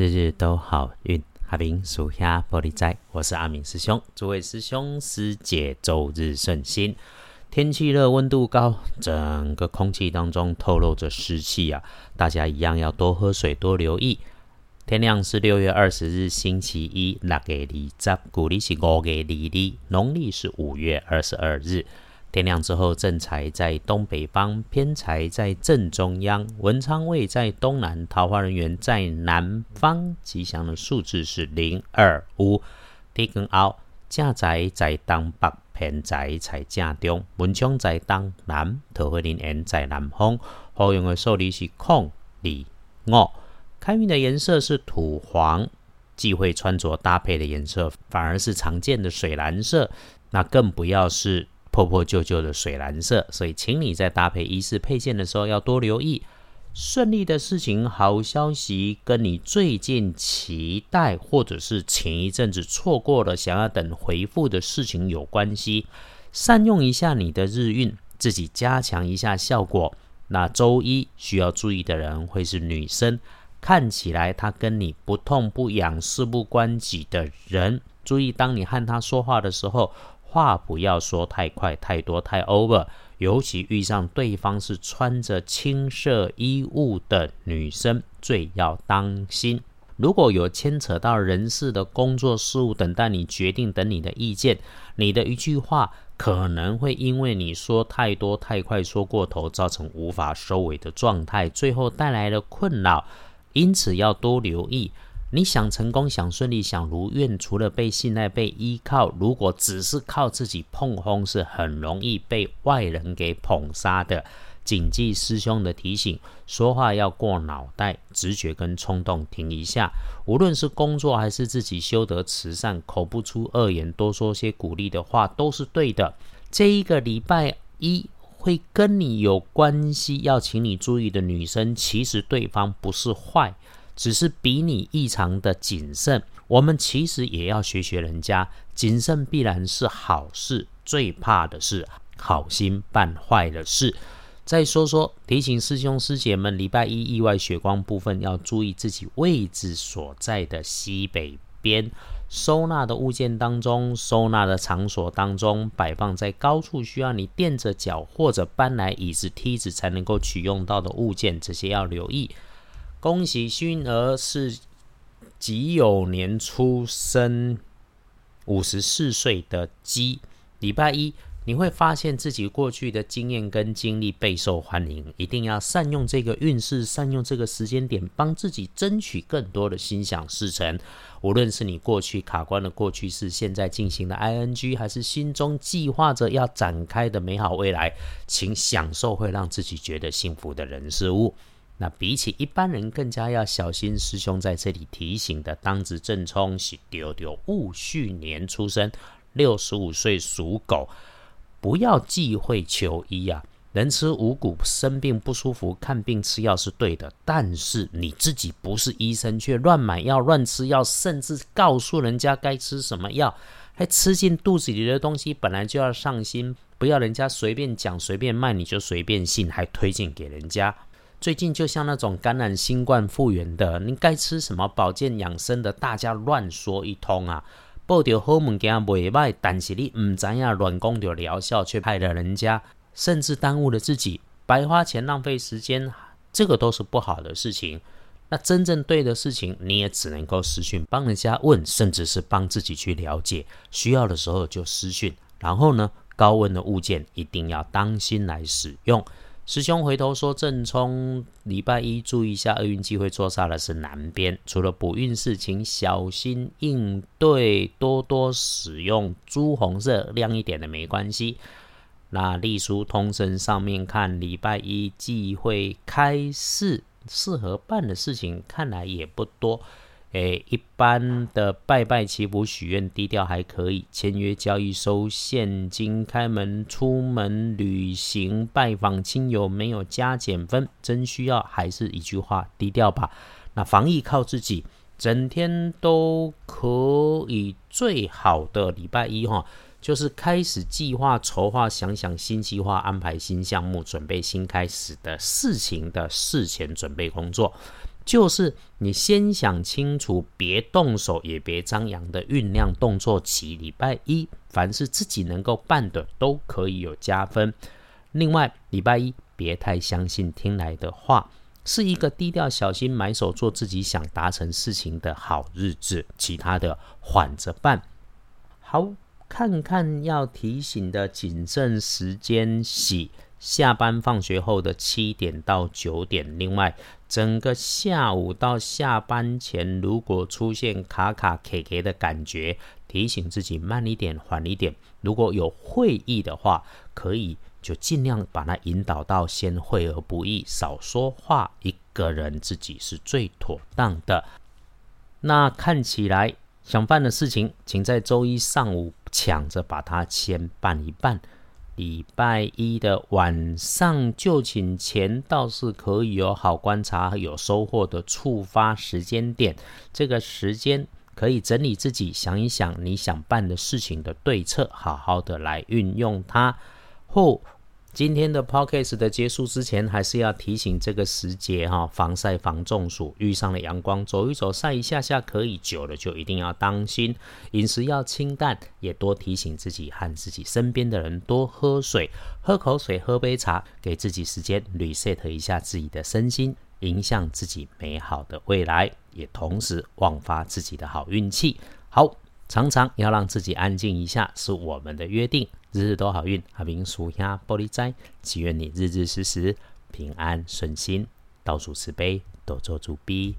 日日都好运，阿明属下玻璃仔，我是阿明师兄，诸位师兄师姐周日顺心。天气热，温度高，整个空气当中透露着湿气啊，大家一样要多喝水，多留意。天亮是六月二十日，星期一，六月二十，古历是五月二日，农历是五月二十二日。天亮之后，正财在东北方，偏财在正中央，文昌位在东南，桃花人员在南方。吉祥的数字是零二五。地根凹，正财在东北，偏财在正中，文昌在东南，桃花人缘在南方。好用的数字是空二五。开运的颜色是土黄，忌讳穿着搭配的颜色，反而是常见的水蓝色。那更不要是。破破旧旧的水蓝色，所以请你在搭配衣饰配件的时候要多留意。顺利的事情、好消息，跟你最近期待或者是前一阵子错过了想要等回复的事情有关系。善用一下你的日运，自己加强一下效果。那周一需要注意的人会是女生，看起来她跟你不痛不痒、事不关己的人，注意当你和她说话的时候。话不要说太快、太多、太 over，尤其遇上对方是穿着青色衣物的女生，最要当心。如果有牵扯到人事的工作事务，等待你决定，等你的意见，你的一句话可能会因为你说太多、太快、说过头，造成无法收尾的状态，最后带来了困扰。因此要多留意。你想成功、想顺利、想如愿，除了被信赖、被依靠，如果只是靠自己碰轰，是很容易被外人给捧杀的。谨记师兄的提醒，说话要过脑袋，直觉跟冲动停一下。无论是工作还是自己修得慈善，口不出恶言，多说些鼓励的话，都是对的。这一个礼拜一会跟你有关系，要请你注意的女生，其实对方不是坏。只是比你异常的谨慎，我们其实也要学学人家，谨慎必然是好事，最怕的是好心办坏了事。再说说提醒师兄师姐们，礼拜一意外血光部分要注意自己位置所在的西北边，收纳的物件当中，收纳的场所当中，摆放在高处需要你垫着脚或者搬来椅子梯子才能够取用到的物件，这些要留意。恭喜熏儿是己酉年出生，五十四岁的鸡。礼拜一你会发现自己过去的经验跟经历备受欢迎，一定要善用这个运势，善用这个时间点，帮自己争取更多的心想事成。无论是你过去卡关的过去式，现在进行的 ing，还是心中计划着要展开的美好未来，请享受会让自己觉得幸福的人事物。那比起一般人更加要小心，师兄在这里提醒的，当值正冲是丢丢戊戌年出生，六十五岁属狗，不要忌讳求医啊。人吃五谷，生病不舒服，看病吃药是对的，但是你自己不是医生，却乱买药、乱吃药，甚至告诉人家该吃什么药，还吃进肚子里的东西，本来就要上心，不要人家随便讲、随便卖，你就随便信，还推荐给人家。最近就像那种感染新冠复原的，你该吃什么保健养生的，大家乱说一通啊！报掉好物件袂歹，但是你唔知呀，乱讲着疗效，却害了人家，甚至耽误了自己，白花钱浪费时间，这个都是不好的事情。那真正对的事情，你也只能够私讯帮人家问，甚至是帮自己去了解，需要的时候就私讯。然后呢，高温的物件一定要当心来使用。师兄回头说：“正冲礼拜一注意一下，厄运机会坐煞的是南边。除了补运事情，小心应对，多多使用朱红色亮一点的没关系。那隶书通身上面看，礼拜一忌讳开市，适合办的事情看来也不多。”诶，一般的拜拜祈福许愿低调还可以，签约交易收现金，开门出门旅行拜访亲友没有加减分，真需要还是一句话低调吧。那防疫靠自己，整天都可以。最好的礼拜一哈，就是开始计划筹划，想想新计划，安排新项目，准备新开始的事情的事前准备工作。就是你先想清楚，别动手，也别张扬的酝酿动作起。礼拜一，凡是自己能够办的，都可以有加分。另外，礼拜一别太相信听来的话，是一个低调、小心、埋手做自己想达成事情的好日子。其他的缓着办。好，看看要提醒的谨慎时间，洗下班放学后的七点到九点。另外，整个下午到下班前，如果出现卡卡 K K 的感觉，提醒自己慢一点、缓一点。如果有会议的话，可以。就尽量把它引导到先会而不议，少说话，一个人自己是最妥当的。那看起来想办的事情，请在周一上午抢着把它先办一办。礼拜一的晚上就寝前，倒是可以有好观察、有收获的触发时间点。这个时间可以整理自己，想一想你想办的事情的对策，好好的来运用它。后，今天的 podcast 的结束之前，还是要提醒这个时节哈，防晒防中暑，遇上了阳光走一走晒一下下可以，久了就一定要当心，饮食要清淡，也多提醒自己和自己身边的人多喝水，喝口水，喝杯茶，给自己时间 reset 一下自己的身心，影响自己美好的未来，也同时旺发自己的好运气。好。常常要让自己安静一下，是我们的约定。日日都好运，阿明属下玻璃斋，祈愿你日日时时平安顺心，倒数慈悲，多做主逼。